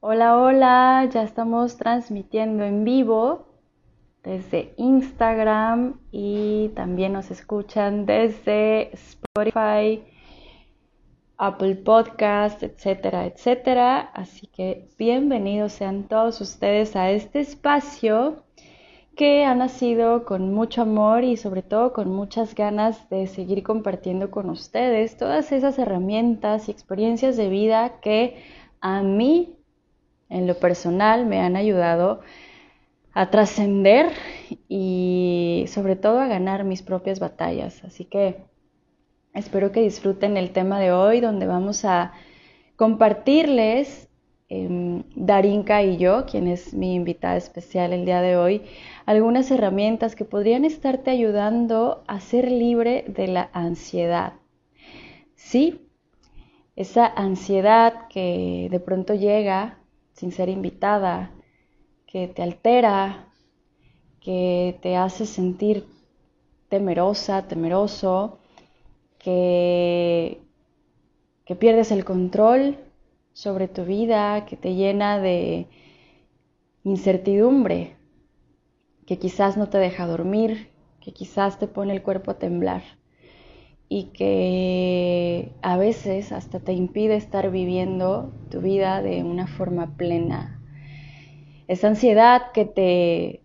Hola, hola, ya estamos transmitiendo en vivo desde Instagram y también nos escuchan desde Spotify, Apple Podcast, etcétera, etcétera. Así que bienvenidos sean todos ustedes a este espacio que ha nacido con mucho amor y sobre todo con muchas ganas de seguir compartiendo con ustedes todas esas herramientas y experiencias de vida que a mí en lo personal me han ayudado a trascender y sobre todo a ganar mis propias batallas. Así que espero que disfruten el tema de hoy donde vamos a compartirles eh, Darinka y yo, quien es mi invitada especial el día de hoy, algunas herramientas que podrían estarte ayudando a ser libre de la ansiedad. Sí, esa ansiedad que de pronto llega sin ser invitada, que te altera, que te hace sentir temerosa, temeroso, que, que pierdes el control sobre tu vida, que te llena de incertidumbre, que quizás no te deja dormir, que quizás te pone el cuerpo a temblar y que a veces hasta te impide estar viviendo tu vida de una forma plena. Esa ansiedad que te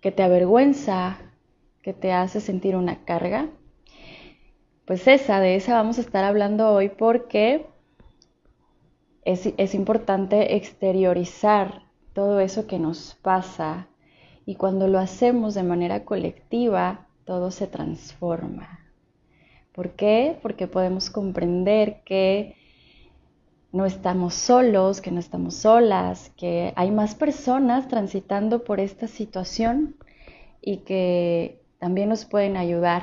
que te avergüenza, que te hace sentir una carga. Pues esa, de esa vamos a estar hablando hoy porque es, es importante exteriorizar todo eso que nos pasa y cuando lo hacemos de manera colectiva, todo se transforma. ¿Por qué? Porque podemos comprender que no estamos solos, que no estamos solas, que hay más personas transitando por esta situación y que también nos pueden ayudar,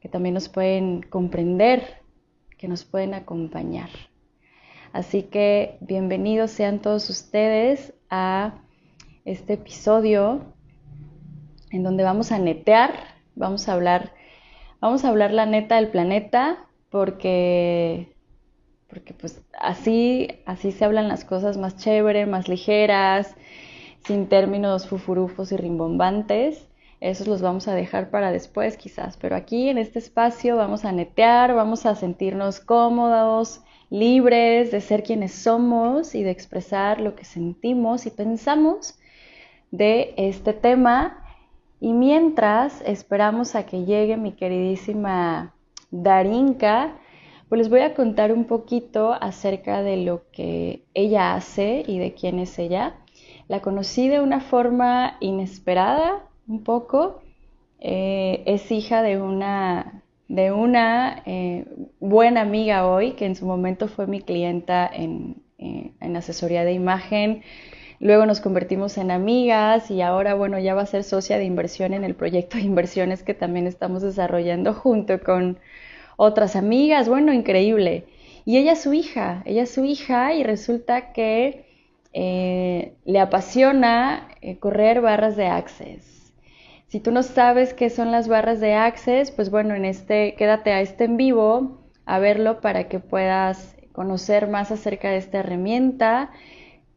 que también nos pueden comprender, que nos pueden acompañar. Así que bienvenidos sean todos ustedes a este episodio en donde vamos a netear, vamos a hablar, vamos a hablar la neta del planeta, porque, porque pues así, así se hablan las cosas más chévere, más ligeras, sin términos fufurufos y rimbombantes. Esos los vamos a dejar para después quizás, pero aquí en este espacio vamos a netear, vamos a sentirnos cómodos, libres de ser quienes somos y de expresar lo que sentimos y pensamos de este tema y mientras esperamos a que llegue mi queridísima Darinka, pues les voy a contar un poquito acerca de lo que ella hace y de quién es ella. La conocí de una forma inesperada, un poco. Eh, es hija de una, de una eh, buena amiga hoy, que en su momento fue mi clienta en, eh, en asesoría de imagen Luego nos convertimos en amigas y ahora, bueno, ya va a ser socia de inversión en el proyecto de inversiones que también estamos desarrollando junto con otras amigas. Bueno, increíble. Y ella es su hija, ella es su hija y resulta que eh, le apasiona eh, correr barras de access. Si tú no sabes qué son las barras de access, pues bueno, en este, quédate a este en vivo a verlo para que puedas conocer más acerca de esta herramienta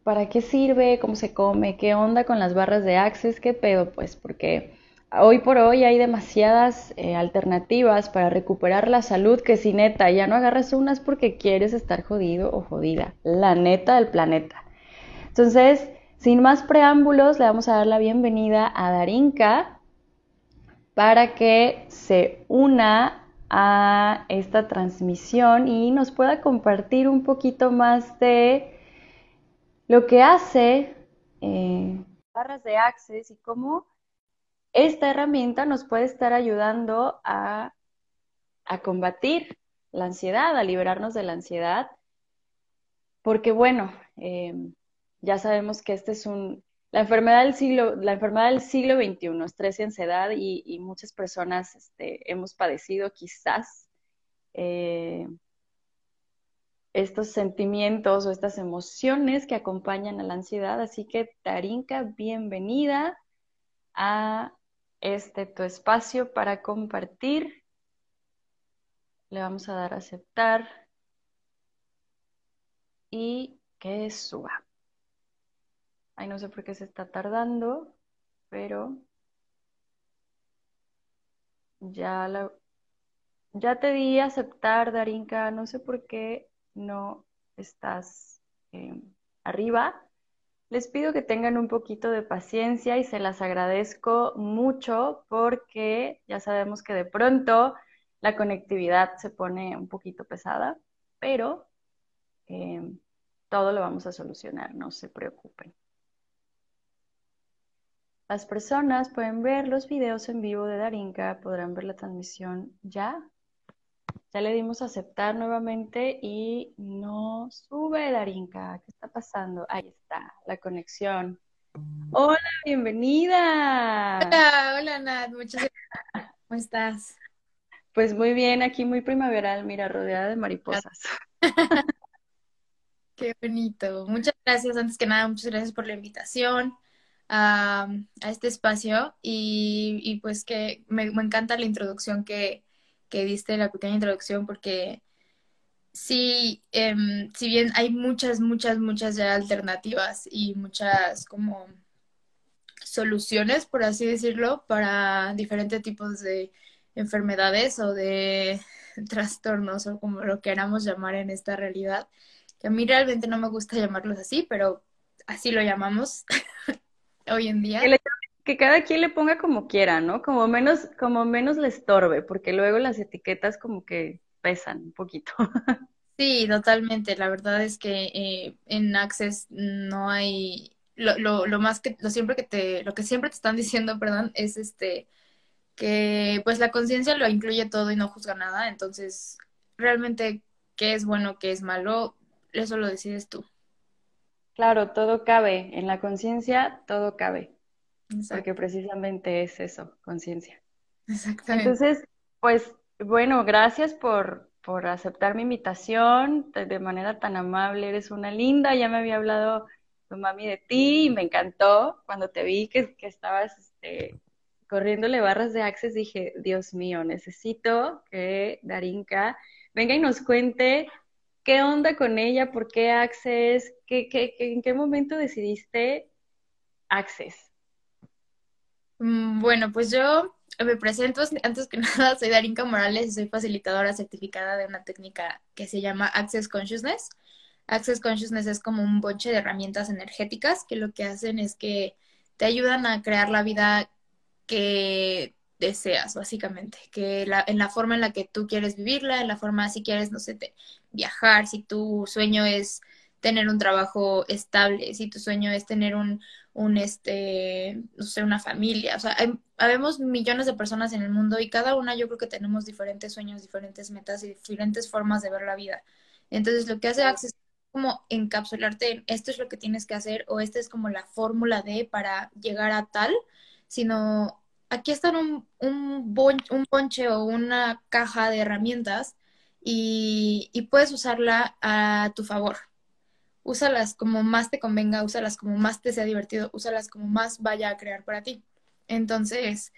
¿para qué sirve? ¿Cómo se come? ¿Qué onda con las barras de Access? ¿Qué pedo? Pues porque hoy por hoy hay demasiadas eh, alternativas para recuperar la salud que si neta ya no agarras unas porque quieres estar jodido o jodida. La neta del planeta. Entonces, sin más preámbulos, le vamos a dar la bienvenida a Darinka para que se una a esta transmisión y nos pueda compartir un poquito más de lo que hace eh, barras de access y cómo esta herramienta nos puede estar ayudando a, combatir la ansiedad, a liberarnos de la ansiedad, porque bueno, eh, ya sabemos que este es un, la enfermedad del siglo, la enfermedad del siglo XXI, estrés y ansiedad, y, muchas personas este, hemos padecido quizás eh, estos sentimientos o estas emociones que acompañan a la ansiedad. Así que, Tarinka, bienvenida a este tu espacio para compartir. Le vamos a dar a aceptar. y que suba. Ay, no sé por qué se está tardando, pero ya la, ya te di aceptar, Darinka, no sé por qué no estás eh, arriba. Les pido que tengan un poquito de paciencia y se las agradezco mucho porque ya sabemos que de pronto la conectividad se pone un poquito pesada, pero eh, todo lo vamos a solucionar, no se preocupen. Las personas pueden ver los videos en vivo de Darinka, podrán ver la transmisión ya. Ya le dimos a aceptar nuevamente y no sube Darinka. ¿Qué está pasando? Ahí está, la conexión. Hola, bienvenida. Hola, hola Nat, muchas gracias. ¿Cómo estás? Pues muy bien, aquí muy primaveral, mira, rodeada de mariposas. Qué bonito. Muchas gracias, antes que nada, muchas gracias por la invitación a, este espacio y, pues que me, encanta la introducción que, que, diste, la pequeña introducción, porque sí, em, si bien hay muchas, muchas, muchas ya alternativas y muchas como soluciones, por así decirlo, para diferentes tipos de enfermedades o de trastornos o como lo queramos llamar en esta realidad, que a mí realmente no me gusta llamarlos así, pero así lo llamamos. hoy en día. Que, cada quien le ponga como quiera, ¿no? Como menos, como menos le estorbe, porque luego las etiquetas como que pesan un poquito. Sí, totalmente. La verdad es que eh, en Access no hay lo, lo, lo, más que lo siempre que te lo que siempre te están diciendo, perdón, es este que pues la conciencia lo incluye todo y no juzga nada. Entonces, realmente qué es bueno, qué es malo, eso lo decides tú. Claro, todo cabe. En la conciencia, todo cabe. Porque precisamente es eso, conciencia. Exactamente. Entonces, pues, bueno, gracias por, por aceptar mi invitación de manera tan amable. Eres una linda. Ya me había hablado tu mami de ti y me encantó cuando te vi que, que estabas este, corriéndole barras de Access. Dije, Dios mío, necesito que Darinka venga y nos cuente ¿Qué onda con ella? ¿Por qué Access? ¿Qué, qué, en qué momento decidiste Access? Mm, bueno, pues yo me presento, antes que nada, soy Darinka Morales y soy facilitadora certificada de una técnica que se llama Access Consciousness. Access Consciousness es como un bonche de herramientas energéticas que lo que hacen es que te ayudan a crear la vida que deseas, básicamente, que la, en la forma en la que tú quieres vivirla, en la forma si quieres, no sé, viajar, si tu sueño es tener un trabajo estable, si tu sueño es tener un, un este, no sé, una familia, o sea, hay, habemos millones de personas en el mundo y cada una yo creo que tenemos diferentes sueños, diferentes metas y diferentes formas de ver la vida. Entonces, lo que hace Access es como encapsularte en esto es lo que tienes que hacer o esta es como la fórmula de para llegar a tal, sino aquí está un, un, un ponche o una caja de herramientas y, y, puedes usarla a tu favor. Úsalas como más te convenga, úsalas como más te sea divertido, úsalas como más vaya a crear para ti. Entonces,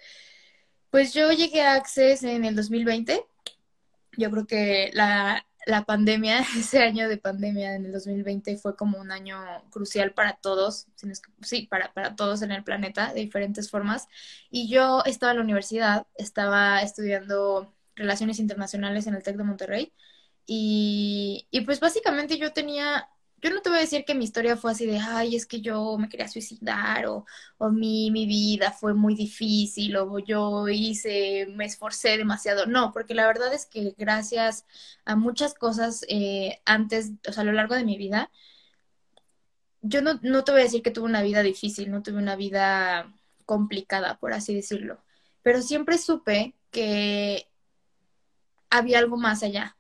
pues yo llegué a Access en el 2020. Yo creo que la, la pandemia, ese año de pandemia en el 2020 fue como un año crucial para todos, sí, para, para todos en el planeta, de diferentes formas. Y yo estaba en la universidad, estaba estudiando relaciones internacionales en el TEC de Monterrey. Y, y pues básicamente yo tenía yo no te voy a decir que mi historia fue así de, ay, es que yo me quería suicidar o, o mi, mi vida fue muy difícil o yo hice, me esforcé demasiado. No, porque la verdad es que gracias a muchas cosas eh, antes, o sea, a lo largo de mi vida, yo no, no te voy a decir que tuve una vida difícil, no tuve una vida complicada, por así decirlo, pero siempre supe que había algo más allá,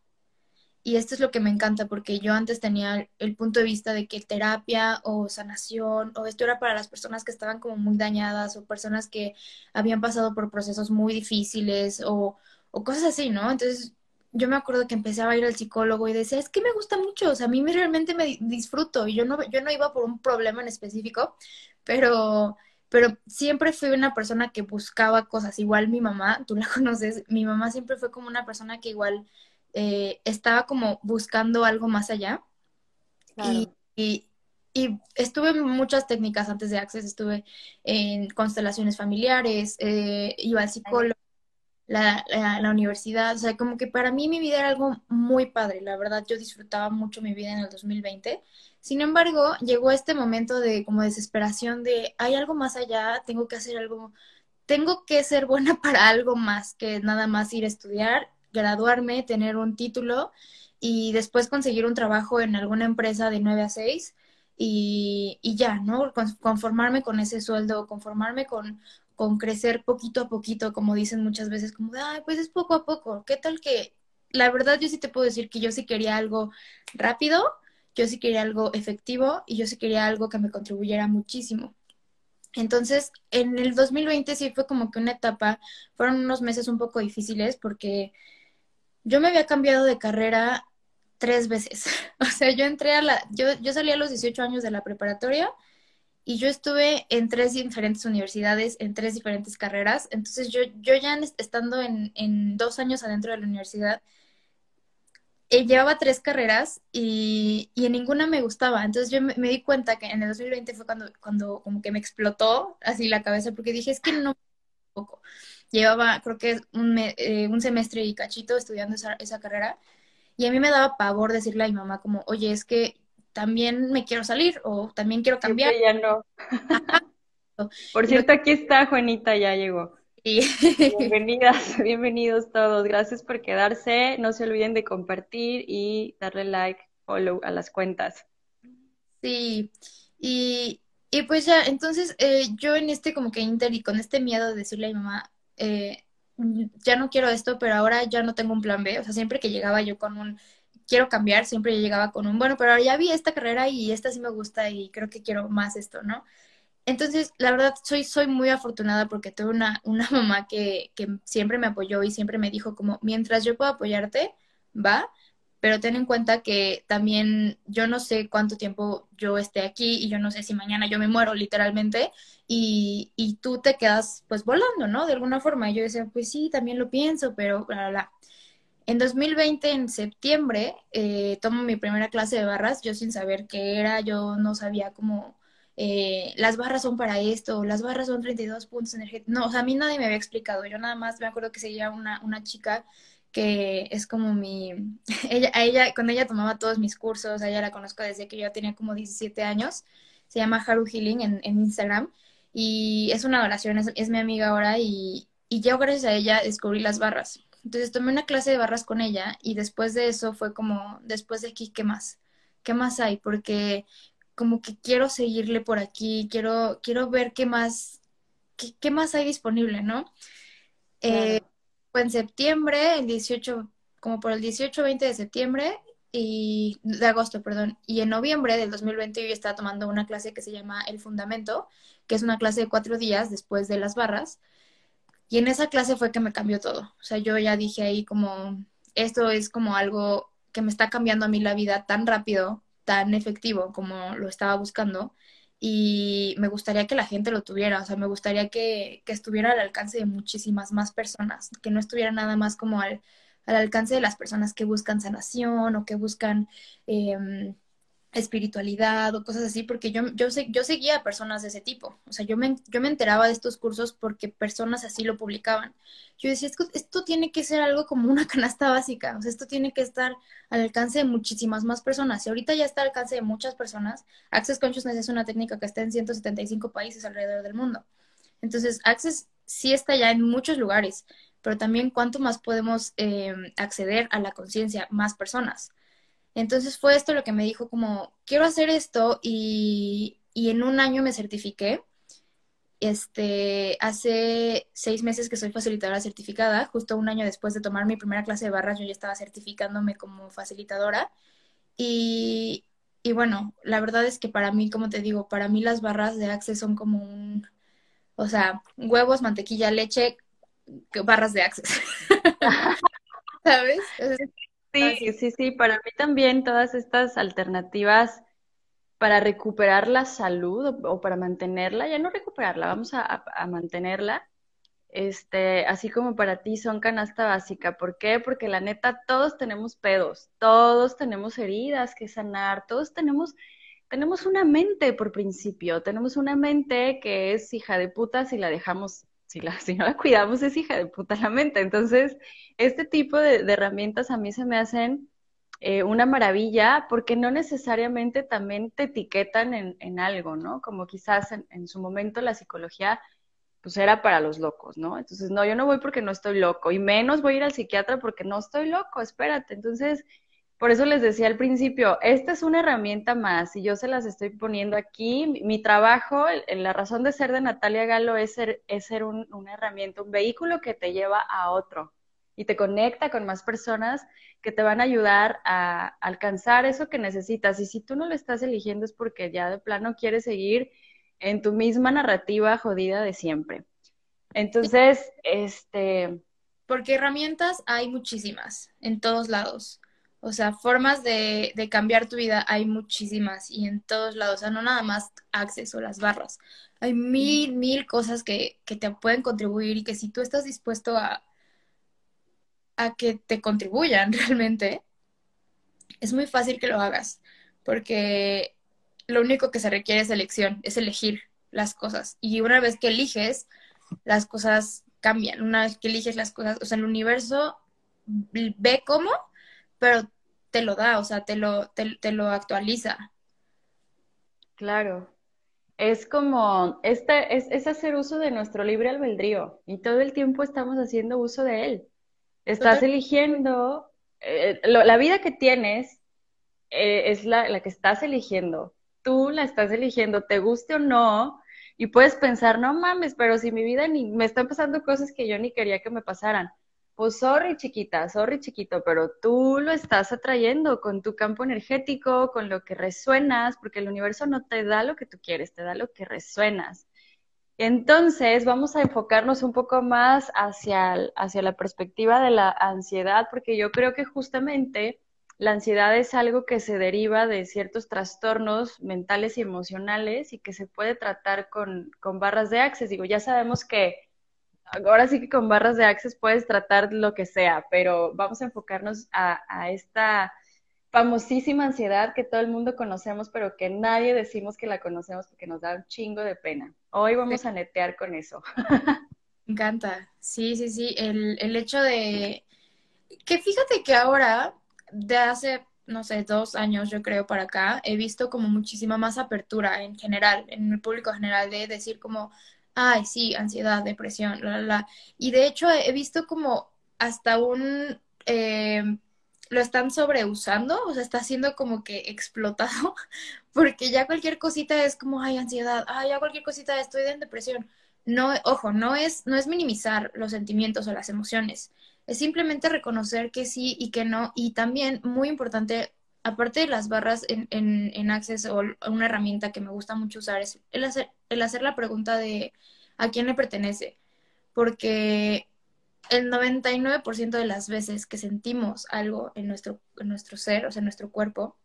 y esto es lo que me encanta porque yo antes tenía el punto de vista de que terapia o sanación o esto era para las personas que estaban como muy dañadas o personas que habían pasado por procesos muy difíciles o, cosas así, ¿no? Entonces yo me acuerdo que empecé a ir al psicólogo y decía, es que me gusta mucho, o sea, a mí me, realmente me disfruto y yo no, yo no iba por un problema en específico, pero pero siempre fui una persona que buscaba cosas. Igual mi mamá, tú la conoces, mi mamá siempre fue como una persona que igual eh, estaba como buscando algo más allá. Y, estuve en muchas técnicas antes de Access, estuve en constelaciones familiares, eh, iba al psicólogo, la, la, universidad, o sea, como que para mí mi vida era algo muy padre, la verdad yo disfrutaba mucho mi vida en el 2020. Sin embargo, llegó este momento de como desesperación de hay algo más allá, tengo que hacer algo, tengo que ser buena para algo más que nada más ir a estudiar, graduarme, tener un título y después conseguir un trabajo en alguna empresa de 9 a 6 y, y ya, ¿no? Conformarme con ese sueldo, conformarme con, con crecer poquito a poquito, como dicen muchas veces, como ay, pues es poco a poco. ¿Qué tal que, la verdad, yo sí te puedo decir que yo sí quería algo rápido, yo sí quería algo efectivo y yo sí quería algo que me contribuyera muchísimo. Entonces, en el 2020 sí fue como que una etapa, fueron unos meses un poco difíciles porque yo me había cambiado de carrera tres veces. O sea, yo entré a la, yo, yo salí a los 18 años de la preparatoria y yo estuve en tres diferentes universidades, en tres diferentes carreras. Entonces yo, yo ya estando en, en dos años adentro de la universidad, eh, llevaba tres carreras y, y, en ninguna me gustaba. Entonces yo me, di cuenta que en el 2020 fue cuando, cuando como que me explotó así la cabeza porque dije, es que no poco. Llevaba creo que un, eh, un semestre y cachito estudiando esa, esa carrera y a mí me daba pavor decirle a mi mamá como, oye, es que también me quiero salir o también quiero cambiar. ya no. Por cierto, aquí está Juanita, ya llegó. Bienvenidas, bienvenidos todos. Gracias por quedarse. No se olviden de compartir y darle like, follow a las cuentas. Sí, y, y pues ya, entonces eh, yo en este como que inter y con este miedo de decirle a mi mamá, eh, ya no quiero esto, pero ahora ya no tengo un plan B. O sea, siempre que llegaba yo con un quiero cambiar, siempre llegaba con un, bueno, pero ahora ya vi esta carrera y esta sí me gusta y creo que quiero más esto, ¿no? Entonces, la verdad, soy, soy muy afortunada porque tuve una, una mamá que, que siempre me apoyó y siempre me dijo como, mientras yo pueda apoyarte, va, pero ten en cuenta que también yo no sé cuánto tiempo yo esté aquí y yo no sé si mañana yo me muero literalmente y, y tú te quedas pues volando, ¿no? De alguna forma. Y yo decía, pues sí, también lo pienso, pero bla, bla, bla. En 2020, en septiembre, eh, tomo mi primera clase de barras, yo sin saber qué era, yo no sabía cómo eh, las barras son para esto, las barras son 32 puntos energéticos. No, o sea, a mí nadie me había explicado. Yo nada más me acuerdo que seguía una, una chica que es como mi, ella, a ella, con ella tomaba todos mis cursos, ella la conozco desde que yo tenía como 17 años, se llama Haru Healing en, Instagram y es una oración, es, es mi amiga ahora y, y yo gracias a ella descubrí las barras. Entonces tomé una clase de barras con ella y después de eso fue como, después de aquí, ¿qué más? ¿Qué más hay? Porque como que quiero seguirle por aquí, quiero, quiero ver qué más, qué, más hay disponible, ¿no? Eh, fue en septiembre, el 18, como por el 18-20 de septiembre y de agosto, perdón, y en noviembre del 2020 yo estaba tomando una clase que se llama El Fundamento, que es una clase de cuatro días después de las barras, y en esa clase fue que me cambió todo. O sea, yo ya dije ahí como, esto es como algo que me está cambiando a mí la vida tan rápido, tan efectivo como lo estaba buscando. Y me gustaría que la gente lo tuviera, o sea, me gustaría que, que estuviera al alcance de muchísimas más personas, que no estuviera nada más como al, al alcance de las personas que buscan sanación o que buscan eh, espiritualidad o cosas así, porque yo, yo, yo seguía a personas de ese tipo. O sea, yo me, yo me enteraba de estos cursos porque personas así lo publicaban. Yo decía, esto, tiene que ser algo como una canasta básica, o sea, esto tiene que estar al alcance de muchísimas más personas. Y ahorita ya está al alcance de muchas personas. Access Consciousness es una técnica que está en 175 países alrededor del mundo. Entonces, Access sí está ya en muchos lugares, pero también cuánto más podemos eh, acceder a la conciencia, más personas. Entonces fue esto lo que me dijo como, quiero hacer esto y, en un año me certifiqué. Este, hace seis meses que soy facilitadora certificada, justo un año después de tomar mi primera clase de barras, yo ya estaba certificándome como facilitadora. Y, y bueno, la verdad es que para mí, como te digo, para mí las barras de Access son como un, o sea, huevos, mantequilla, leche, barras de Access. ¿Sabes? Sí, sí, sí, para mí también todas estas alternativas para recuperar la salud o, para mantenerla, ya no recuperarla, vamos a, mantenerla, este, así como para ti son canasta básica. ¿Por qué? Porque la neta, todos tenemos pedos, todos tenemos heridas que sanar, todos tenemos, tenemos una mente por principio, tenemos una mente que es hija de puta si la dejamos, si, la, si no la cuidamos es hija de puta la mente. Entonces, este tipo de, herramientas a mí se me hacen eh, una maravilla porque no necesariamente también te etiquetan en, en algo, ¿no? Como quizás en, en su momento la psicología pues era para los locos, ¿no? Entonces, no, yo no voy porque no estoy loco, y menos voy a ir al psiquiatra porque no estoy loco, espérate. Entonces, por eso les decía al principio, esta es una herramienta más y yo se las estoy poniendo aquí. Mi, trabajo, la razón de ser de Natalia Galo es ser, es ser una herramienta, un vehículo que te lleva a otro y te conecta con más personas que te van a ayudar a alcanzar eso que necesitas. Y si tú no lo estás eligiendo es porque ya de plano quieres seguir en tu misma narrativa jodida de siempre. Entonces, este... Porque herramientas hay muchísimas en todos lados. O sea, formas de, cambiar tu vida hay muchísimas y en todos lados. O sea, no nada más acceso, las barras. Hay mil, mil cosas que, que te pueden contribuir y que si tú estás dispuesto a, a que te contribuyan realmente, es muy fácil que lo hagas. Porque lo único que se requiere es elección, es elegir las cosas. Y una vez que eliges, las cosas cambian. Una vez que eliges las cosas, o sea, el universo ve cómo, pero te lo da, o sea, te lo, te, lo actualiza. Claro. Es como, este, es, es, hacer uso de nuestro libre albedrío y todo el tiempo estamos haciendo uso de él. Estás eligiendo, eh, la vida que tienes eh, es la, la que estás eligiendo tú la estás eligiendo, te guste o no, y puedes pensar, no mames, pero si mi vida ni me están pasando cosas que yo ni quería que me pasaran. Pues sorry chiquita, sorry chiquito, pero tú lo estás atrayendo con tu campo energético, con lo que resuenas, porque el universo no te da lo que tú quieres, te da lo que resuenas. Entonces, vamos a enfocarnos un poco más hacia, hacia la perspectiva de la ansiedad, porque yo creo que justamente la ansiedad es algo que se deriva de ciertos trastornos mentales y emocionales y que se puede tratar con, barras de access. Digo, ya sabemos que ahora sí que con barras de access puedes tratar lo que sea, pero vamos a enfocarnos a, a esta famosísima ansiedad que todo el mundo conocemos, pero que nadie decimos que la conocemos porque nos da un chingo de pena. Hoy vamos a netear con eso. Me encanta. Sí, sí, sí. El, el hecho de que fíjate que ahora de hace, no sé, dos años yo creo para acá, he visto como muchísima más apertura en general, en el público general, de decir como, ay, sí, ansiedad, depresión, la, la, la. Y de hecho he visto como hasta un... Eh, lo están sobreusando, o sea, está siendo como que explotado, porque ya cualquier cosita es como, ay, ansiedad, ay, ya cualquier cosita estoy en depresión. No, ojo, no es, no es minimizar los sentimientos o las emociones, es simplemente reconocer que sí y que no. Y también, muy importante, aparte de las barras en, en, en Access o una herramienta que me gusta mucho usar, es el hacer, el hacer la pregunta de a quién le pertenece. Porque el 99% de las veces que sentimos algo en nuestro, en nuestro ser, o sea, en nuestro cuerpo,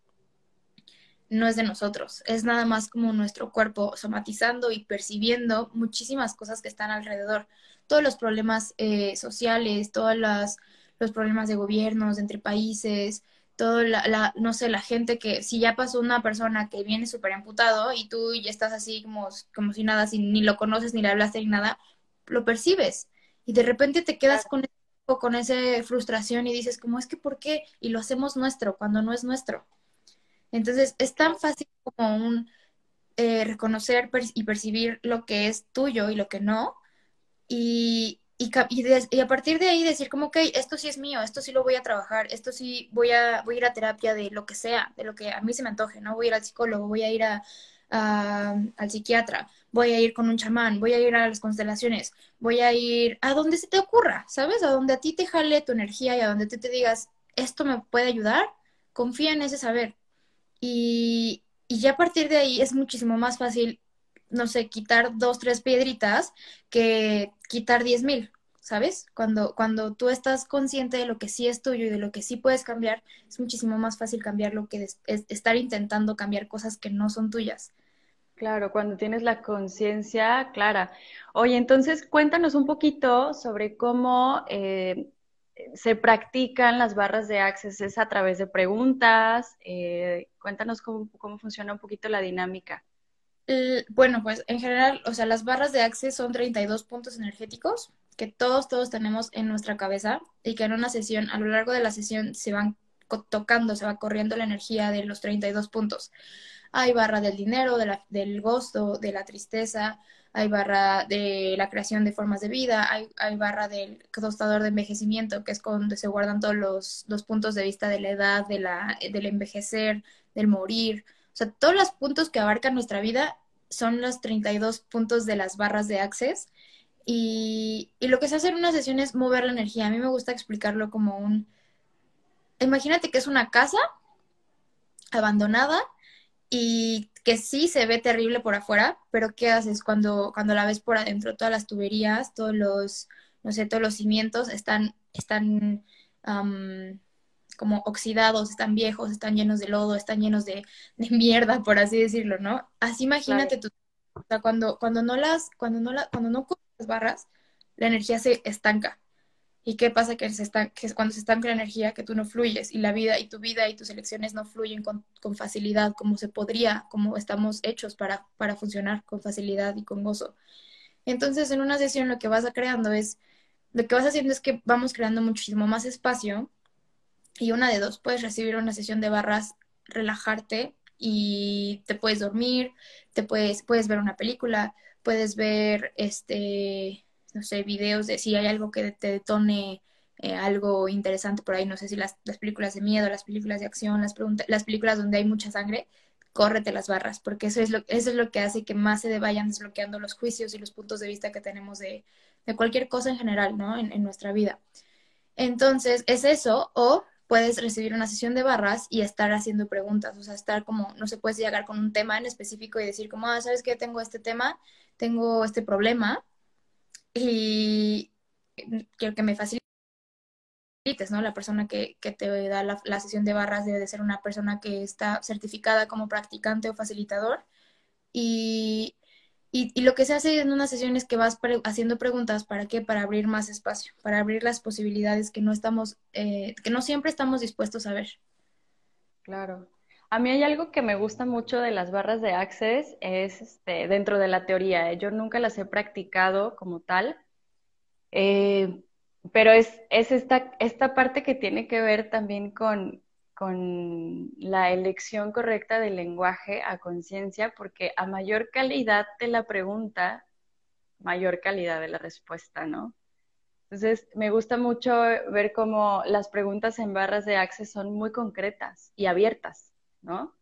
no es de nosotros, es nada más como nuestro cuerpo somatizando y percibiendo muchísimas cosas que están alrededor todos los problemas eh, sociales, todos los problemas de gobiernos entre países, todo la, no sé, la gente que, si ya pasó una persona que viene súper amputado y tú ya estás así como, como si nada, si ni lo conoces, ni le hablaste, ni nada, lo percibes. Y de repente te quedas con, con esa frustración y dices, como es que por qué? Y lo hacemos nuestro cuando no es nuestro. Entonces, es tan fácil como un eh, reconocer y percibir lo que es tuyo y lo que no, y, y, a partir de ahí decir como, ok, esto sí es mío, esto sí lo voy a trabajar, esto sí voy a, voy a ir a terapia de lo que sea, de lo que a mí se me antoje, ¿no? Voy a ir al psicólogo, voy a ir a, al psiquiatra, voy a ir con un chamán, voy a ir a las constelaciones, voy a ir a donde se te ocurra, ¿sabes? A donde a ti te jale tu energía y a donde tú te digas, esto me puede ayudar, confía en ese saber. Y, y ya a partir de ahí es muchísimo más fácil no sé, quitar dos, tres piedritas que quitar diez mil, ¿sabes? Cuando, cuando tú estás consciente de lo que sí es tuyo y de lo que sí puedes cambiar, es muchísimo más fácil cambiar lo que es, estar intentando cambiar cosas que no son tuyas. Claro, cuando tienes la conciencia clara. Oye, entonces cuéntanos un poquito sobre cómo eh, se practican las barras de Access. ¿Es a través de preguntas? Eh, cuéntanos cómo, cómo funciona un poquito la dinámica. Bueno, pues en general, o sea, las barras de Access son 32 puntos energéticos que todos, todos tenemos en nuestra cabeza y que en una sesión, a lo largo de la sesión, se van tocando, se va corriendo la energía de los 32 puntos. Hay barra del dinero, del gozo, de la tristeza, hay barra de la creación de formas de vida, hay, hay barra del costador de envejecimiento, que es donde se guardan todos los, los puntos de vista de la edad, de la, del envejecer, del morir. O sea, todos los puntos que abarcan nuestra vida son los 32 puntos de las barras de Access. Y, y lo que se hace en una sesión es mover la energía. A mí me gusta explicarlo como un... Imagínate que es una casa abandonada y que sí se ve terrible por afuera, pero ¿qué haces cuando, cuando la ves por adentro? Todas las tuberías, todos los, no sé, todos los cimientos están, están como oxidados, están viejos, están llenos de lodo, están llenos de, mierda, por así decirlo, ¿no? Así imagínate tú, o sea, cuando, cuando no las, cuando no la, cuando no las barras, la energía se estanca. ¿Y qué pasa? Que, se está, que cuando se estanca la energía, que tú no fluyes y la vida y tu vida y tus elecciones no fluyen con, con facilidad como se podría, como estamos hechos para, para funcionar con facilidad y con gozo. Entonces, en una sesión lo que vas a creando es, lo que vas haciendo es que vamos creando muchísimo más espacio y una de dos, puedes recibir una sesión de barras, relajarte y te puedes dormir, te puedes, puedes ver una película, puedes ver este no sé, videos de si hay algo que te detone eh, algo interesante por ahí, no sé si las, películas de miedo, las películas de acción, las, las películas donde hay mucha sangre, córrete las barras, porque eso es lo, eso es lo que hace que más se vayan desbloqueando los juicios y los puntos de vista que tenemos de, cualquier cosa en general, ¿no? En, en, nuestra vida. Entonces, es eso, o puedes recibir una sesión de barras y estar haciendo preguntas, o sea, estar como, no se puedes llegar con un tema en específico y decir como, ah, ¿sabes qué? Tengo este tema, tengo este problema, y quiero que me facilites, ¿no? La persona que, que te da la, la, sesión de barras debe de ser una persona que está certificada como practicante o facilitador. Y, y, lo que se hace en una sesión es que vas haciendo preguntas, ¿para qué? Para abrir más espacio, para abrir las posibilidades que no estamos, eh, que no siempre estamos dispuestos a ver. Claro. A mí hay algo que me gusta mucho de las barras de Access, es este, dentro de la teoría. ¿eh? Yo nunca las he practicado como tal, eh, pero es, es esta, esta parte que tiene que ver también con, con la elección correcta del lenguaje a conciencia, porque a mayor calidad de la pregunta, mayor calidad de la respuesta, ¿no? Entonces, me gusta mucho ver cómo las preguntas en barras de Access son muy concretas y abiertas. ¿no?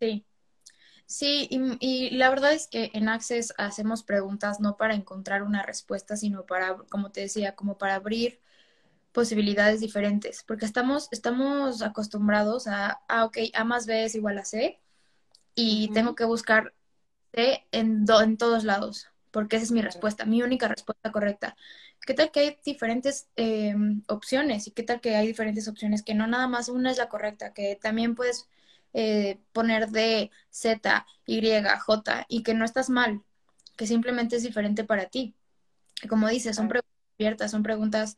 Sí. Sí, y, la verdad es que en Access hacemos preguntas no para encontrar una respuesta, sino para, como te decía, como para abrir posibilidades diferentes, porque estamos, estamos acostumbrados a, ah, ok, A más B es igual a C, y tengo que buscar C en, en todos lados, porque esa es mi respuesta, mi única respuesta correcta. ¿Qué tal que hay diferentes em, opciones? ¿Y qué tal que hay diferentes opciones que no nada más una es la correcta? Que también puedes eh, poner D, Z, Y, J y que no estás mal, que simplemente es diferente para ti. Como dices, son preguntas abiertas, son preguntas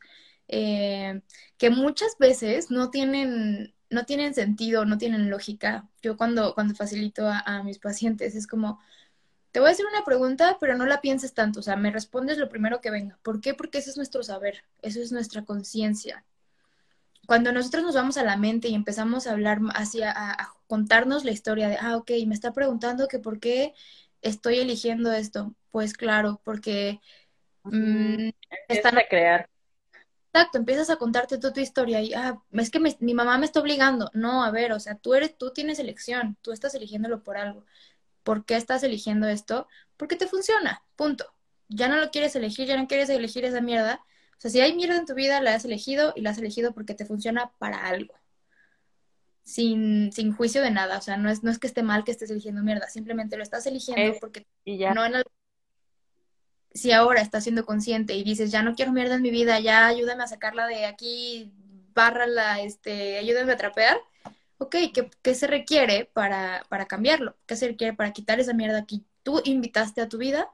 eh, que muchas veces no tienen, no tienen sentido, no tienen lógica. Yo cuando, cuando facilito a mis pacientes es como, te voy a hacer una pregunta, pero no la pienses tanto, o sea, me respondes lo primero que venga. ¿Por qué? Porque ese es nuestro saber, eso es nuestra conciencia. Cuando nosotros nos vamos a la mente y empezamos a hablar hacia, a, contarnos la historia de, ah, ok, me está preguntando que por qué estoy eligiendo esto. Pues claro, porque... Mm, están a crear. Exacto, empiezas a contarte toda tu historia y, ah, es que mi mamá me está obligando. No, a ver, o sea, tú eres, tú tienes elección, tú estás eligiéndolo por algo. ¿Por qué estás eligiendo esto? Porque te funciona, punto. Ya no lo quieres elegir, ya no quieres elegir esa mierda. O sea, si hay mierda en tu vida, la has elegido y la has elegido porque te funciona para algo. Sin, sin juicio de nada. O sea, no es, no es que esté mal que estés eligiendo mierda, simplemente lo estás eligiendo porque y ya. no en Si ahora estás siendo consciente y dices, ya no quiero mierda en mi vida, ya ayúdame a sacarla de aquí, bárrala, este, ayúdame a trapear, ok, ¿qué, se requiere para, para cambiarlo? ¿Qué se requiere para quitar esa mierda que tú invitaste a tu vida?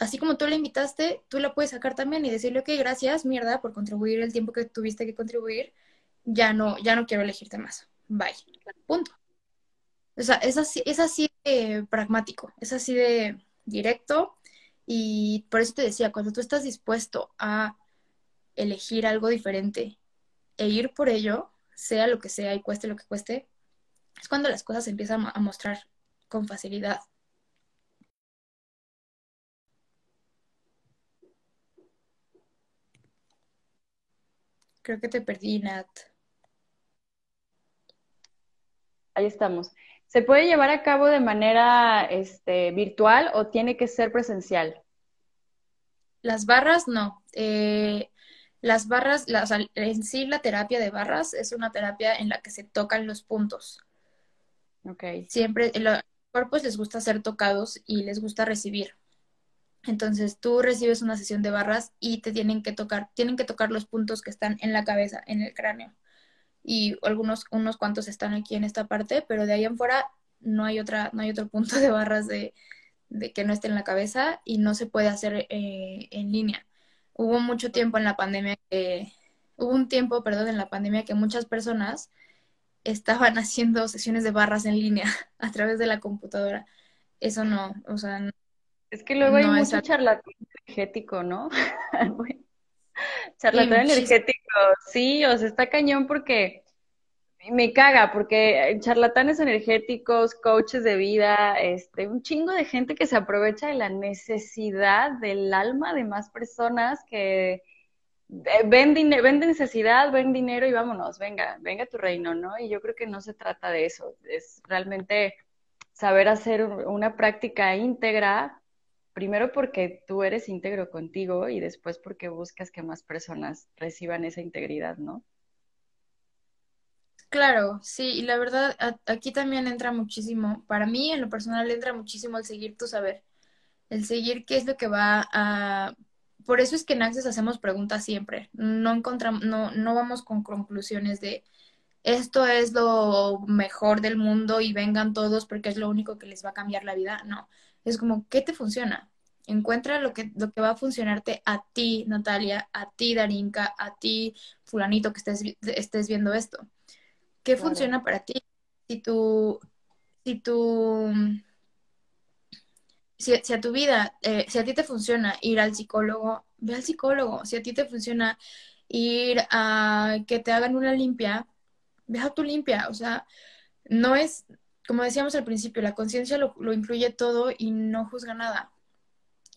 Así como tú la invitaste, tú la puedes sacar también y decirle, ok, gracias, mierda, por contribuir el tiempo que tuviste que contribuir, ya no, ya no quiero elegirte más. Bye. Punto. O sea, es así, es así de pragmático, es así de directo y por eso te decía, cuando tú estás dispuesto a elegir algo diferente e ir por ello, sea lo que sea y cueste lo que cueste, es cuando las cosas se empiezan a mostrar con facilidad. Creo que te perdí, Nat. Ahí estamos. ¿Se puede llevar a cabo de manera este, virtual o tiene que ser presencial? Las barras no. Eh, las barras, en sí la terapia de barras es una terapia en la que se tocan los puntos. Ok. Siempre, los cuerpos les gusta ser tocados y les gusta recibir. Entonces tú recibes una sesión de barras y te tienen que tocar, tienen que tocar los puntos que están en la cabeza, en el cráneo. Y algunos, unos cuantos están aquí en esta parte, pero de ahí en fuera no hay otra, no hay otro punto de barras de, que no esté en la cabeza y no se puede hacer eh, en línea hubo mucho tiempo en la pandemia que, hubo un tiempo, perdón, en la pandemia que muchas personas estaban haciendo sesiones de barras en línea a través de la computadora. Eso no, o sea... es que luego hay mucho charlatán energético, ¿no? charlatán energético, sí, o sea, está cañón porque me caga porque charlatanes energéticos, coaches de vida, este, un chingo de gente que se aprovecha de la necesidad del alma de más personas que ven, ven necesidad, ven dinero y vámonos, venga, venga tu reino, ¿no? Y yo creo que no se trata de eso, es realmente saber hacer una práctica íntegra, primero porque tú eres íntegro contigo y después porque buscas que más personas reciban esa integridad, ¿no? Claro, sí, y la verdad aquí también entra muchísimo, para mí en lo personal entra muchísimo el seguir tu saber, el seguir qué es lo que va a... Por eso es que en Access hacemos preguntas siempre, no encontramos, no, no vamos con conclusiones de esto es lo mejor del mundo y vengan todos porque es lo único que les va a cambiar la vida, no, es como, ¿qué te funciona? Encuentra lo que, lo que va a funcionarte a ti, Natalia, a ti, Darinka, a ti, fulanito que estés, estés viendo esto ¿Qué funciona para ti? Si tú, si tú, si, a tu vida, eh, si a ti te funciona ir al psicólogo, ve al psicólogo. Si a ti te funciona ir a que te hagan una limpia, ve a tu limpia. O sea, no es, como decíamos al principio, la conciencia lo, incluye todo y no juzga nada.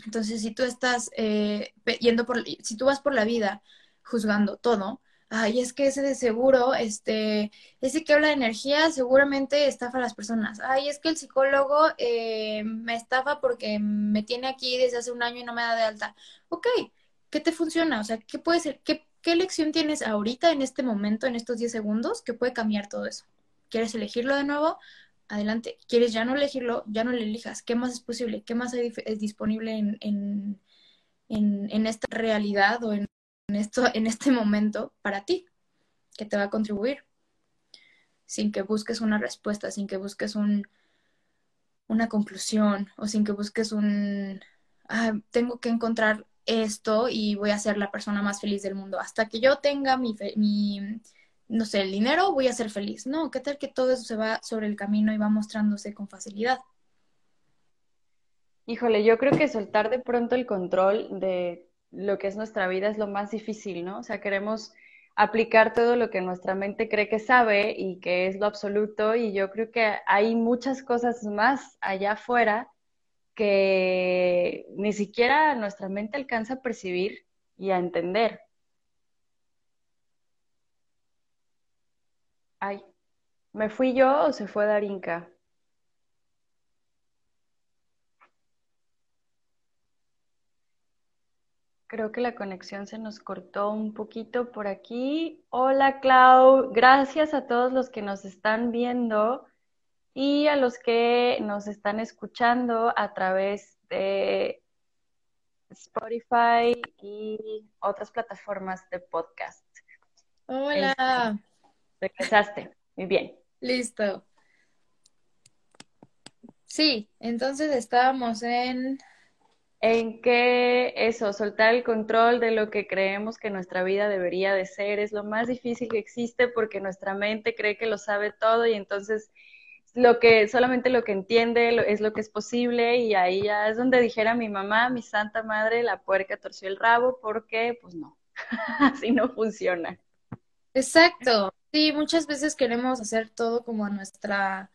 Entonces, si tú estás eh, yendo por, si tú vas por la vida juzgando todo, ay, es que ese de seguro, este, ese que habla de energía seguramente estafa a las personas. Ay, es que el psicólogo eh, me estafa porque me tiene aquí desde hace un año y no me da de alta. Ok, ¿qué te funciona? O sea, ¿qué puede ser? ¿Qué, qué lección tienes ahorita, en este momento, en estos 10 segundos, que puede cambiar todo eso? ¿Quieres elegirlo de nuevo? Adelante. ¿Quieres ya no elegirlo? Ya no lo elijas. ¿Qué más es posible? ¿Qué más hay, es disponible en, en, en, en esta realidad o en esto, en este momento para ti, que te va a contribuir, sin que busques una respuesta, sin que busques un, una conclusión o sin que busques un, ah, tengo que encontrar esto y voy a ser la persona más feliz del mundo. Hasta que yo tenga mi, mi, no sé, el dinero, voy a ser feliz. No, ¿qué tal que todo eso se va sobre el camino y va mostrándose con facilidad? Híjole, yo creo que soltar de pronto el control de lo que es nuestra vida es lo más difícil, ¿no? O sea, queremos aplicar todo lo que nuestra mente cree que sabe y que es lo absoluto y yo creo que hay muchas cosas más allá afuera que ni siquiera nuestra mente alcanza a percibir y a entender. Ay, ¿me fui yo o se fue Darinka? Creo que la conexión se nos cortó un poquito por aquí. Hola Clau, gracias a todos los que nos están viendo y a los que nos están escuchando a través de Spotify y otras plataformas de podcast. Hola. Regresaste, muy bien. Listo. Sí, entonces estábamos en... En que eso, soltar el control de lo que creemos que nuestra vida debería de ser es lo más difícil que existe porque nuestra mente cree que lo sabe todo y entonces lo que solamente lo que entiende es lo que es posible y ahí ya es donde dijera mi mamá, mi santa madre, la puerca torció el rabo porque pues no, así no funciona. Exacto. Sí, muchas veces queremos hacer todo como a nuestra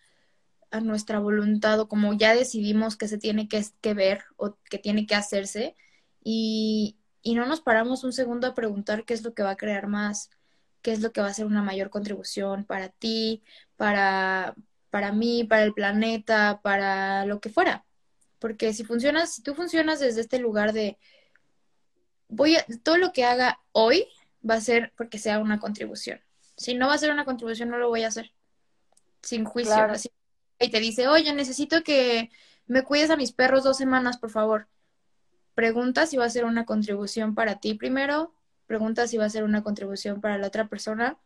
a nuestra voluntad o como ya decidimos que se tiene que, que ver o que tiene que hacerse y, y no nos paramos un segundo a preguntar qué es lo que va a crear más, qué es lo que va a ser una mayor contribución para ti, para, para mí, para el planeta, para lo que fuera. Porque si funcionas, si tú funcionas desde este lugar de voy a, todo lo que haga hoy va a ser porque sea una contribución. Si no va a ser una contribución, no lo voy a hacer. Sin juicio. Así y te dice, oye, necesito que me cuides a mis perros dos semanas, por favor. Pregunta si va a ser una contribución para ti primero, pregunta si va a ser una contribución para la otra persona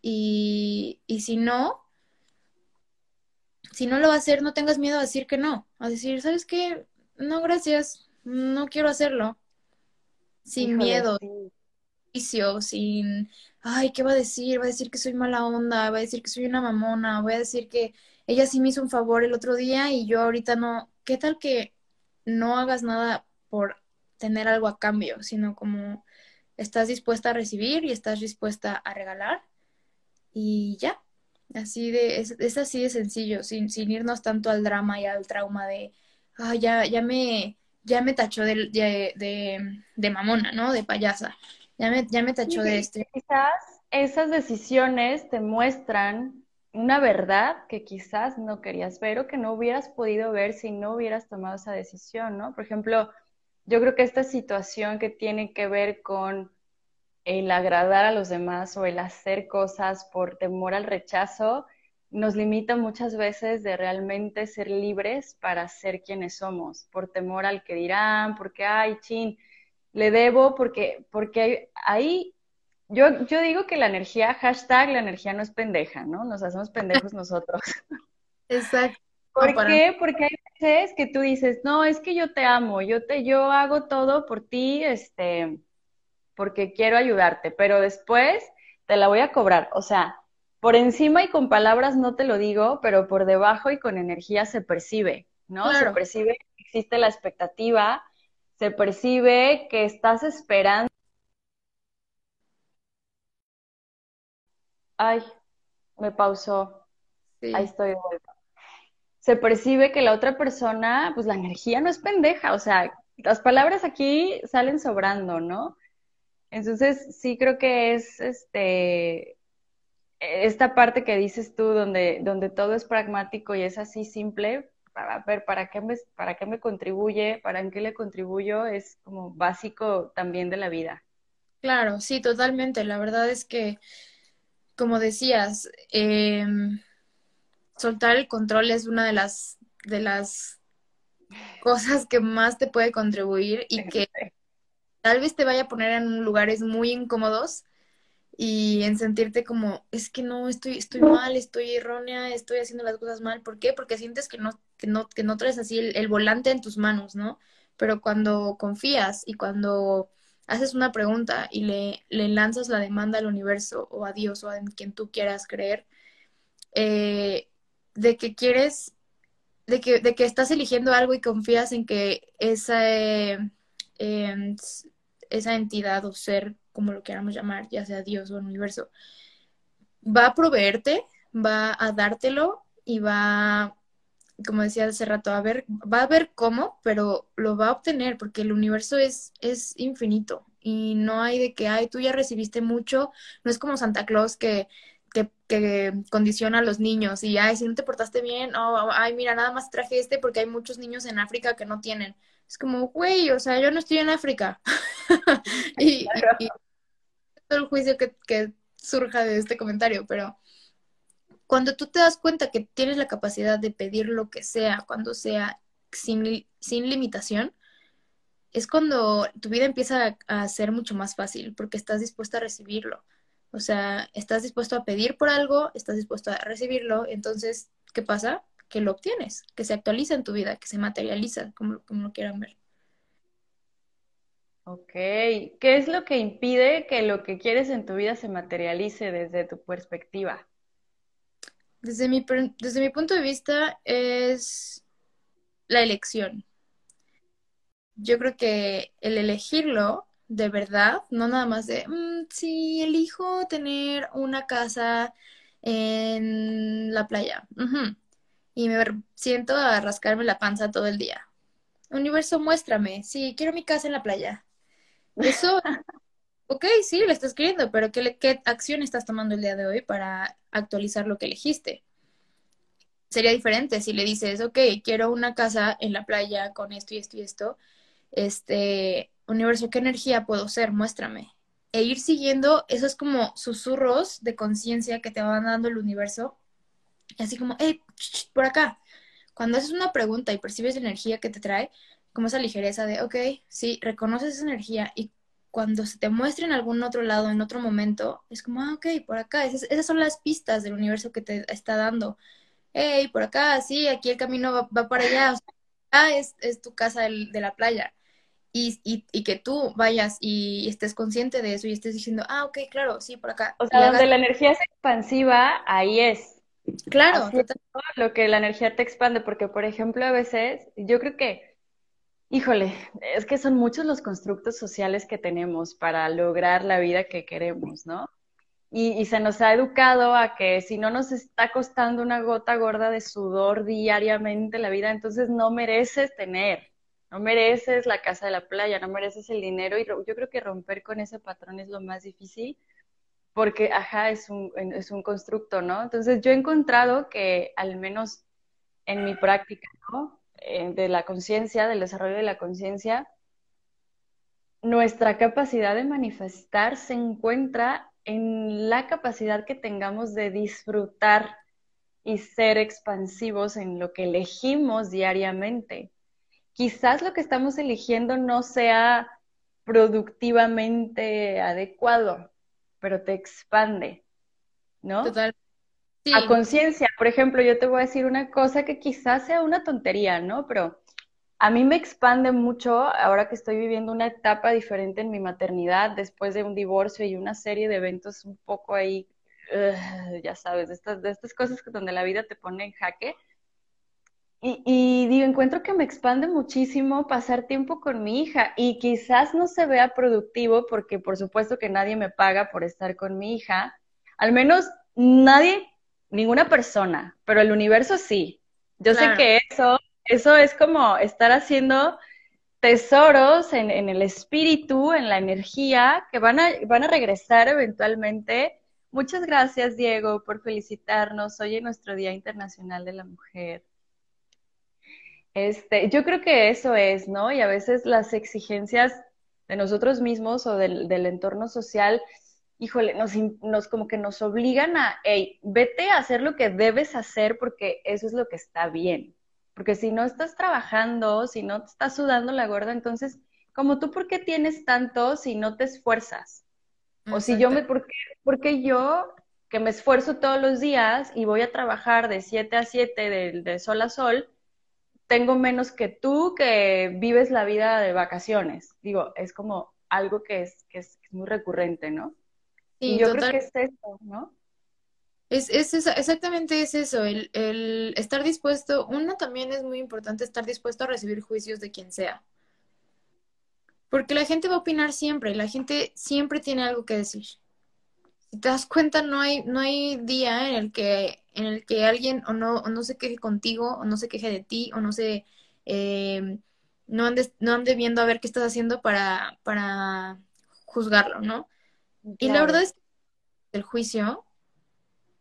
y, y si no, si no lo va a hacer, no tengas miedo a decir que no, a decir, ¿sabes qué? No, gracias, no quiero hacerlo. Sin miedo, sin, sin, ay, ¿qué va a decir? Va a decir que soy mala onda, va a decir que soy una mamona, voy a decir que ella sí me hizo un favor el otro día y yo ahorita no. ¿Qué tal que no hagas nada por tener algo a cambio, sino como estás dispuesta a recibir y estás dispuesta a regalar y ya. Así de, es, así de sencillo, sin, sin, irnos tanto al drama y al trauma de, ah, ya, ya me, ya me tachó de, de, de, mamona, ¿no? De payasa. Ya me, ya me tachó de este. Quizás esas decisiones te muestran una verdad que quizás no querías ver o que no hubieras podido ver si no hubieras tomado esa decisión, ¿no? Por ejemplo, yo creo que esta situación que tiene que ver con el agradar a los demás o el hacer cosas por temor al rechazo, nos limita muchas veces de realmente ser libres para ser quienes somos, por temor al que dirán, porque, ay, chin, le debo, porque, porque ahí yo, yo digo que la energía, hashtag, la energía no es pendeja, ¿no? Nos hacemos pendejos nosotros. Exacto. ¿Por qué? Porque hay veces que tú dices, no, es que yo te amo, yo te, yo hago todo por ti, este, porque quiero ayudarte, pero después te la voy a cobrar. O sea, por encima y con palabras no te lo digo, pero por debajo y con energía se percibe, ¿no? Se percibe existe la expectativa, se percibe que estás esperando Ay, me pausó. Ahí estoy Se percibe que la otra persona, pues la energía no es pendeja, o sea, las palabras aquí salen sobrando, ¿no? Entonces, sí creo que es este esta parte que dices tú donde donde todo es pragmático y es así simple, para ver para qué me para qué me contribuye, para qué le contribuyo es como básico también de la vida. Claro, sí, totalmente. La verdad es que como decías, em, soltar el control es una de las, de las cosas que más te puede contribuir y que tal vez te vaya a poner en lugares muy incómodos y en sentirte como, es que no, estoy, estoy mal, estoy errónea, estoy haciendo las cosas mal. ¿Por qué? Porque sientes que no, que no, que no traes así el, volante en tus manos, ¿no? Pero cuando confías y cuando haces una pregunta y le, lanzas la demanda al universo o a Dios o a quien tú quieras creer, eh, de que quieres, de que, de que estás eligiendo algo y confías en que esa, em, esa entidad o ser, como lo queramos llamar, ya sea Dios o el universo, va a proveerte, va a dártelo y va como decía hace rato, a ver, va a ver cómo, pero lo va a obtener porque el universo es, es infinito y no hay de que, ay, tú ya recibiste mucho, no es como Santa Claus que, que, condiciona a los niños y, ay, si no te portaste bien, oh, ay, mira, nada más traje este porque hay muchos niños en África que no tienen. Es como, güey, o sea, yo no estoy en África. el juicio que, surja de este comentario, pero cuando tú te das cuenta que tienes la capacidad de pedir lo que sea, cuando sea sin, sin limitación, es cuando tu vida empieza a, ser mucho más fácil, porque estás dispuesta a recibirlo. O sea, estás dispuesto a pedir por algo, estás dispuesto a recibirlo, entonces, ¿qué pasa? Que lo obtienes, que se actualiza en tu vida, que se materializa, como, como lo quieran ver. Ok, ¿qué es lo que impide que lo que quieres en tu vida se materialice desde tu perspectiva? Desde mi, desde mi punto de vista es la elección. Yo creo que el elegirlo de verdad, no nada más de, mm, si elijo tener una casa en la playa y me siento a rascarme la panza todo el día. Universo, muéstrame, sí, quiero mi casa en la playa. Eso, ok, sí, lo estás queriendo, pero ¿qué, ¿qué acción estás tomando el día de hoy para actualizar lo que elegiste? Sería diferente si le dices, ok, quiero una casa en la playa con esto y esto y esto. Este, universo, ¿qué energía puedo ser? Muéstrame. E ir siguiendo esos como susurros de conciencia que te van dando el universo. Así como, hey, por acá. Cuando haces una pregunta y percibes la energía que te trae, como esa ligereza de, ok, sí, reconoces esa energía y cuando se te muestra en algún otro lado, en otro momento, es como, ah, ok, por acá. Esas, son las pistas del universo que te está dando. Hey, por acá, sí, aquí el camino va, para allá. O sea, ah, es, es tu casa de la playa. Y, y, y, que tú vayas y estés consciente de eso y estés diciendo, ah, ok, claro, sí, por acá. O sea, donde la energía es expansiva, ahí es. Claro. lo que la energía te expande, porque, por ejemplo, a veces, yo creo que Híjole, es que son muchos los constructos sociales que tenemos para lograr la vida que queremos, ¿no? Y, se nos ha educado a que si no nos está costando una gota gorda de sudor diariamente la vida, entonces no mereces tener, no mereces la casa de la playa, no mereces el dinero. Y yo creo que romper con ese patrón es lo más difícil porque, ajá, es un, es un constructo, ¿no? Entonces yo he encontrado que al menos en mi práctica, ¿no? Eh, de la conciencia, del desarrollo de la conciencia, nuestra capacidad de manifestar se encuentra en la capacidad que tengamos de disfrutar y ser expansivos en lo que elegimos diariamente. Quizás lo que estamos eligiendo no sea productivamente adecuado, pero te expande, ¿no? Total. A conciencia, por ejemplo, yo te voy a decir una cosa que quizás sea una tontería, ¿no? Pero a mí me expande mucho ahora que estoy viviendo una etapa diferente en mi maternidad después de un divorcio y una serie de eventos un poco ahí, ya sabes, de estas, de estas cosas donde la vida te pone en jaque. Y, y, digo, encuentro que me expande muchísimo pasar tiempo con mi hija y quizás no se vea productivo porque por supuesto que nadie me paga por estar con mi hija. Al menos nadie ninguna persona, pero el universo sí. Yo sé que eso, eso es como estar haciendo tesoros en, en, el espíritu, en la energía, que van a, van a regresar eventualmente. Muchas gracias, Diego, por felicitarnos. Hoy en nuestro Día Internacional de la Mujer. Este, yo creo que eso es, ¿no? Y a veces las exigencias de nosotros mismos o del, del entorno social híjole, nos, nos como que nos obligan a, hey, vete a hacer lo que debes hacer porque eso es lo que está bien. Porque si no estás trabajando, si no te estás sudando la gorda, entonces, como tú, ¿por qué tienes tanto si no te esfuerzas? O si yo me, ¿por qué, porque yo que me esfuerzo todos los días y voy a trabajar de 7 a 7, de, de sol a sol, tengo menos que tú que vives la vida de vacaciones? Digo, es como algo que es, que es muy recurrente, ¿no? Y yo creo que es eso, ¿no? Es, es exactamente es eso, el, el estar dispuesto, uno también es muy importante estar dispuesto a recibir juicios de quien sea. Porque la gente va a opinar siempre, la gente siempre tiene algo que decir. Si te das cuenta, no hay, no hay día en el que, en el que alguien o no, o no se queje contigo, o no se queje de ti, o no se eh, no ande, no ande viendo a ver qué estás haciendo para, para juzgarlo, ¿no? Y la verdad es que el juicio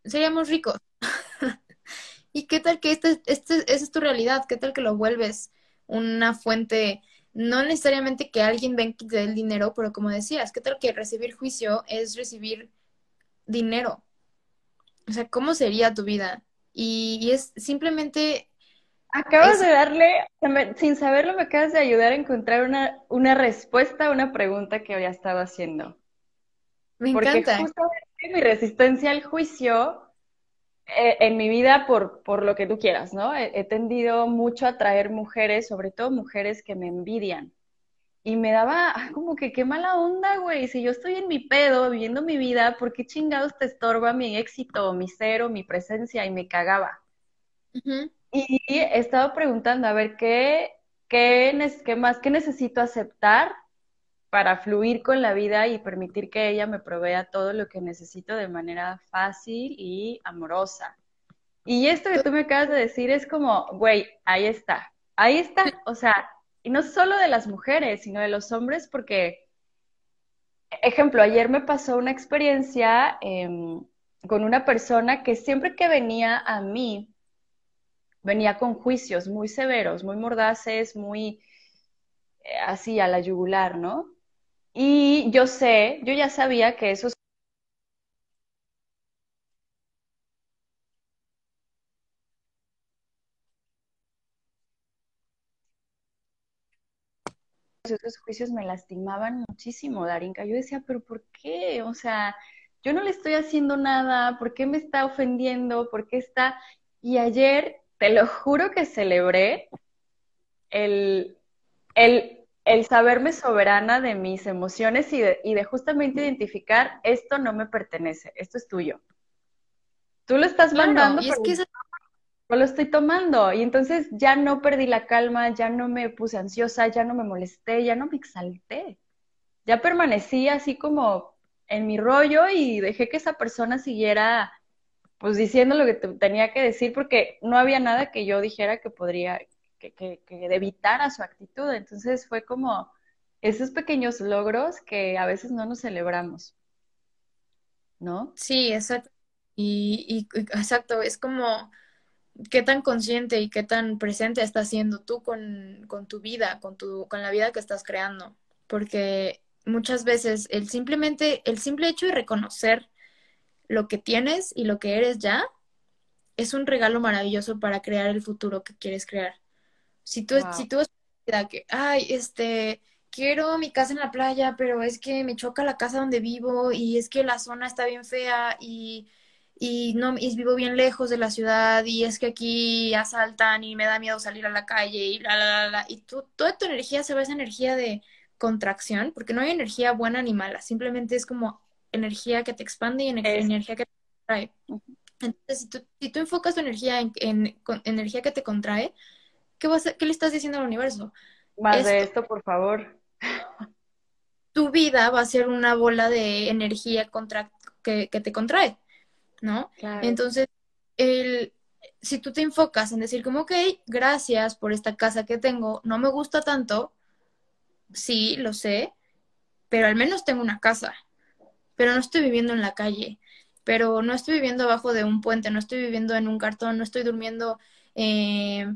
seríamos ricos. ¿Y qué tal que este, este, esa es tu realidad? ¿Qué tal que lo vuelves una fuente, no necesariamente que alguien venga y te dé el dinero, pero como decías, ¿qué tal que recibir juicio es recibir dinero? O sea, ¿cómo sería tu vida? Y, es simplemente... Acabas de darle, sin saberlo, me acabas de ayudar a encontrar una, una respuesta a una pregunta que había estado haciendo. Me encanta. Justamente mi resistencia al juicio eh, en mi vida por, por lo que tú quieras, ¿no? He, he tendido mucho a atraer mujeres, sobre todo mujeres que me envidian. Y me daba ah, como que qué mala onda, güey. Si yo estoy en mi pedo, viviendo mi vida, ¿por qué chingados te estorba mi éxito, mi cero, mi presencia? Y me cagaba. Y he estado preguntando, a ver, ¿qué, qué, qué más, qué necesito aceptar para fluir con la vida y permitir que ella me provea todo lo que necesito de manera fácil y amorosa? Y esto que tú me acabas de decir es como, güey, ahí está, ahí está, o sea, y no solo de las mujeres, sino de los hombres, porque, ejemplo, ayer me pasó una experiencia em, con una persona que siempre que venía a mí, venía con juicios muy severos, muy mordaces, muy eh, así a la yugular, ¿no? Y yo sé, yo ya sabía que esos esos juicios me lastimaban muchísimo, Darinka. Yo decía, pero ¿por qué? O sea, yo no le estoy haciendo nada, ¿por qué me está ofendiendo? ¿Por qué está? Y ayer te lo juro que celebré el, el, saberme soberana de mis emociones y de, y de justamente identificar esto no me pertenece, esto es tuyo. Tú lo estás mandando, y es que lo estoy tomando. Y entonces ya no perdí la calma, ya no me puse ansiosa, ya no me molesté, ya no me exalté. Ya permanecí así como en mi rollo y dejé que esa persona siguiera pues diciendo lo que tenía que decir porque no había nada que yo dijera que podría, que, que, que evitara su actitud. Entonces fue como esos pequeños logros que a veces no nos celebramos. ¿No? Sí, exacto. Y, exacto, es como qué tan consciente y qué tan presente estás siendo tú con, con tu vida, con, tu, con la vida que estás creando. Porque muchas veces el simplemente, el simple hecho de reconocer lo que tienes y lo que eres ya es un regalo maravilloso para crear el futuro que quieres crear. Si tú, si tú que, ay, este, quiero mi casa en la playa, pero es que me choca la casa donde vivo y es que la zona está bien fea y, y no y vivo bien lejos de la ciudad y es que aquí asaltan y me da miedo salir a la calle y la la la, la. y tú, toda tu energía se va a esa energía de contracción, porque no hay energía buena ni mala, simplemente es como energía que te expande y energía que te contrae. Entonces, si tú, si tú enfocas tu energía en, energía que te contrae, ¿qué, vas ¿qué le estás diciendo al universo? Más de esto, por favor. Tu vida va a ser una bola de energía contra, que, te contrae, ¿no? Entonces, el, si tú te enfocas en decir como, ok, gracias por esta casa que tengo, no me gusta tanto, sí, lo sé, pero al menos tengo una casa, pero no estoy viviendo en la calle, pero no estoy viviendo abajo de un puente, no estoy viviendo en un cartón, no estoy durmiendo eh,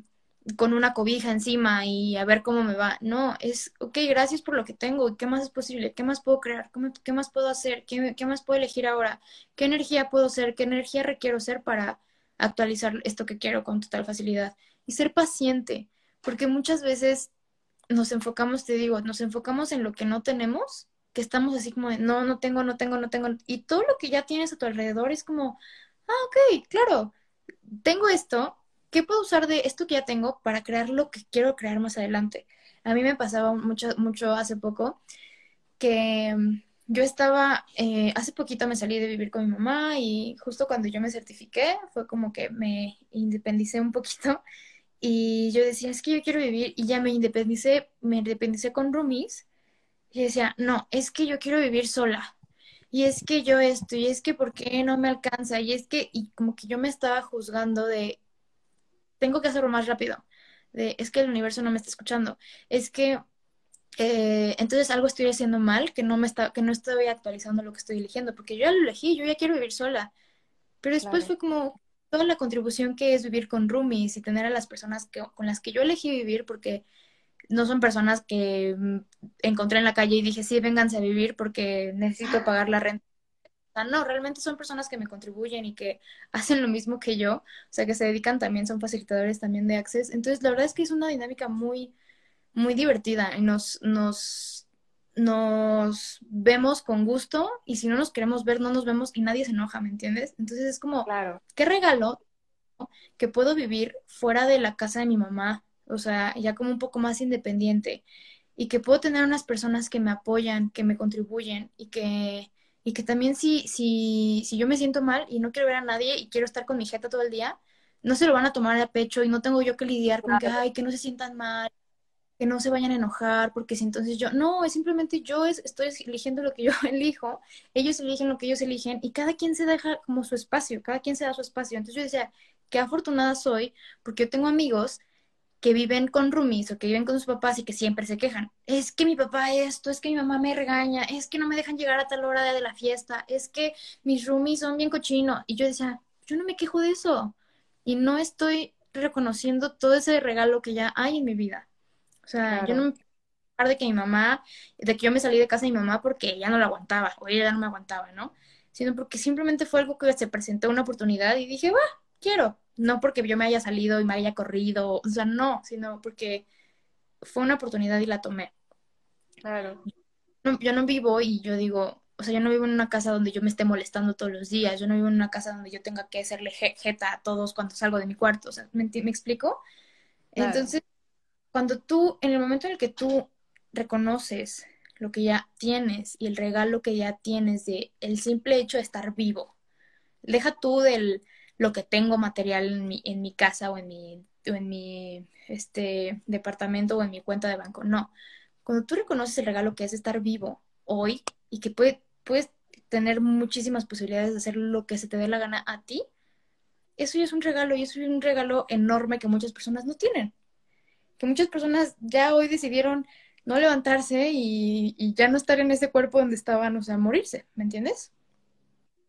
con una cobija encima y a ver cómo me va. No, es, ok, gracias por lo que tengo, ¿qué más es posible? ¿Qué más puedo crear? ¿Qué, más puedo hacer? ¿Qué, ¿Qué más puedo elegir ahora? ¿Qué energía puedo ser? ¿Qué energía requiero ser para actualizar esto que quiero con total facilidad? Y ser paciente, porque muchas veces nos enfocamos, te digo, nos enfocamos en lo que no tenemos que estamos así como de, no, no tengo, no tengo, no tengo. Y todo lo que ya tienes a tu alrededor es como, ah, ok, claro, tengo esto, ¿qué puedo usar de esto que ya tengo para crear lo que quiero crear más adelante? A mí me pasaba mucho, mucho hace poco que mm, yo estaba, eh, hace poquito me salí de vivir con mi mamá y justo cuando yo me certifiqué fue como que me independicé un poquito y yo decía, es que yo quiero vivir y ya me independicé, me independicé con roomies y decía, no, es que yo quiero vivir sola. Y es que yo esto, y es que por qué no me alcanza, y es que, y como que yo me estaba juzgando de, tengo que hacerlo más rápido, de, es que el universo no me está escuchando, es que, eh, entonces algo estoy haciendo mal, que no me está, que no estoy actualizando lo que estoy eligiendo, porque yo ya lo elegí, yo ya quiero vivir sola. Pero después fue como toda la contribución que es vivir con roomies y tener a las personas que, con las que yo elegí vivir, porque no son personas que mm, encontré en la calle y dije, sí, vénganse a vivir porque necesito pagar la renta. No, realmente son personas que me contribuyen y que hacen lo mismo que yo, o sea, que se dedican también, son facilitadores también de Access. Entonces, la verdad es que es una dinámica muy, muy divertida y nos, nos, nos vemos con gusto y si no nos queremos ver, no nos vemos y nadie se enoja, ¿me entiendes? Entonces es como, claro. ¿qué regalo que puedo vivir fuera de la casa de mi mamá? O sea, ya como un poco más independiente y que puedo tener unas personas que me apoyan, que me contribuyen y que, y que también si, si, si yo me siento mal y no quiero ver a nadie y quiero estar con mi jeta todo el día, no se lo van a tomar a pecho y no tengo yo que lidiar con que, ay, que no se sientan mal, que no se vayan a enojar, porque si entonces yo, no, es simplemente yo es, estoy eligiendo lo que yo elijo, ellos eligen lo que ellos eligen y cada quien se deja como su espacio, cada quien se da su espacio. Entonces yo decía, qué afortunada soy, porque yo tengo amigos que viven con roomies o que viven con sus papás y que siempre se quejan. Es que mi papá esto, es que mi mamá me regaña, es que no me dejan llegar a tal hora de la fiesta, es que mis roomies son bien cochinos. Y yo decía, yo no me quejo de eso. Y no estoy reconociendo todo ese regalo que ya hay en mi vida. O sea, yo no me de que mi mamá, de que yo me salí de casa de mi mamá porque ella no la aguantaba, o ella ya no me aguantaba, ¿no? Sino porque simplemente fue algo que se presentó una oportunidad y dije, va, quiero. No porque yo me haya salido y me haya corrido, o sea, no, sino porque fue una oportunidad y la tomé. Claro. yo no vivo y yo digo, o sea, yo no vivo en una casa donde yo me esté molestando todos los días, yo no vivo en una casa donde yo tenga que hacerle jeta a todos cuando salgo de mi cuarto, o sea, ¿me, me explico? Entonces, cuando tú, en el momento en el que tú reconoces lo que ya tienes y el regalo que ya tienes de el simple hecho de estar vivo, deja tú del lo que tengo material en mi, en mi casa o en mi, o en mi este, departamento o en mi cuenta de banco. No. Cuando tú reconoces el regalo que es estar vivo hoy y que puede, puedes tener muchísimas posibilidades de hacer lo que se te dé la gana a ti, eso ya es un regalo y eso es un regalo enorme que muchas personas no tienen. Que muchas personas ya hoy decidieron no levantarse y, y ya no estar en ese cuerpo donde estaban, o sea, morirse, ¿me entiendes?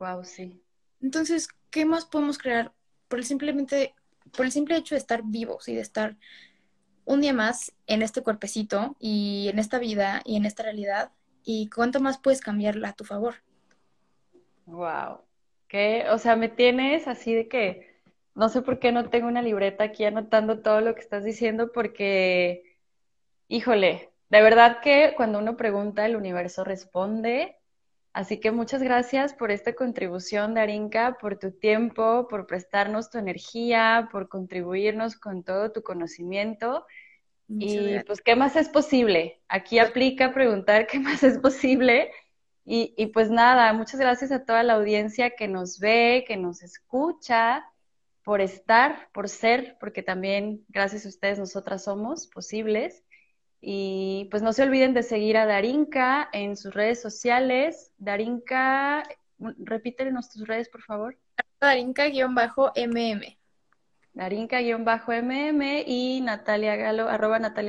Wow, sí. Entonces, ¿qué más podemos crear por el simplemente por el simple hecho de estar vivos y de estar un día más en este cuerpecito y en esta vida y en esta realidad y cuánto más puedes cambiarla a tu favor. Wow. ¿Qué? O sea, me tienes así de que no sé por qué no tengo una libreta aquí anotando todo lo que estás diciendo porque híjole, de verdad que cuando uno pregunta el universo responde Así que muchas gracias por esta contribución, Darinka, por tu tiempo, por prestarnos tu energía, por contribuirnos con todo tu conocimiento. y pues, ¿qué más es posible? Aquí pues aplica preguntar qué más es posible. Y, y pues nada, muchas gracias a toda la audiencia que nos ve, que nos escucha, por estar, por ser, porque también gracias a ustedes nosotras somos posibles. Y pues no se olviden de seguir a Darinka en sus redes sociales. Darinka, repítenos tus redes, por favor. Darinka-MM. Darinka-MM y Natalia Galo, arroba Natalia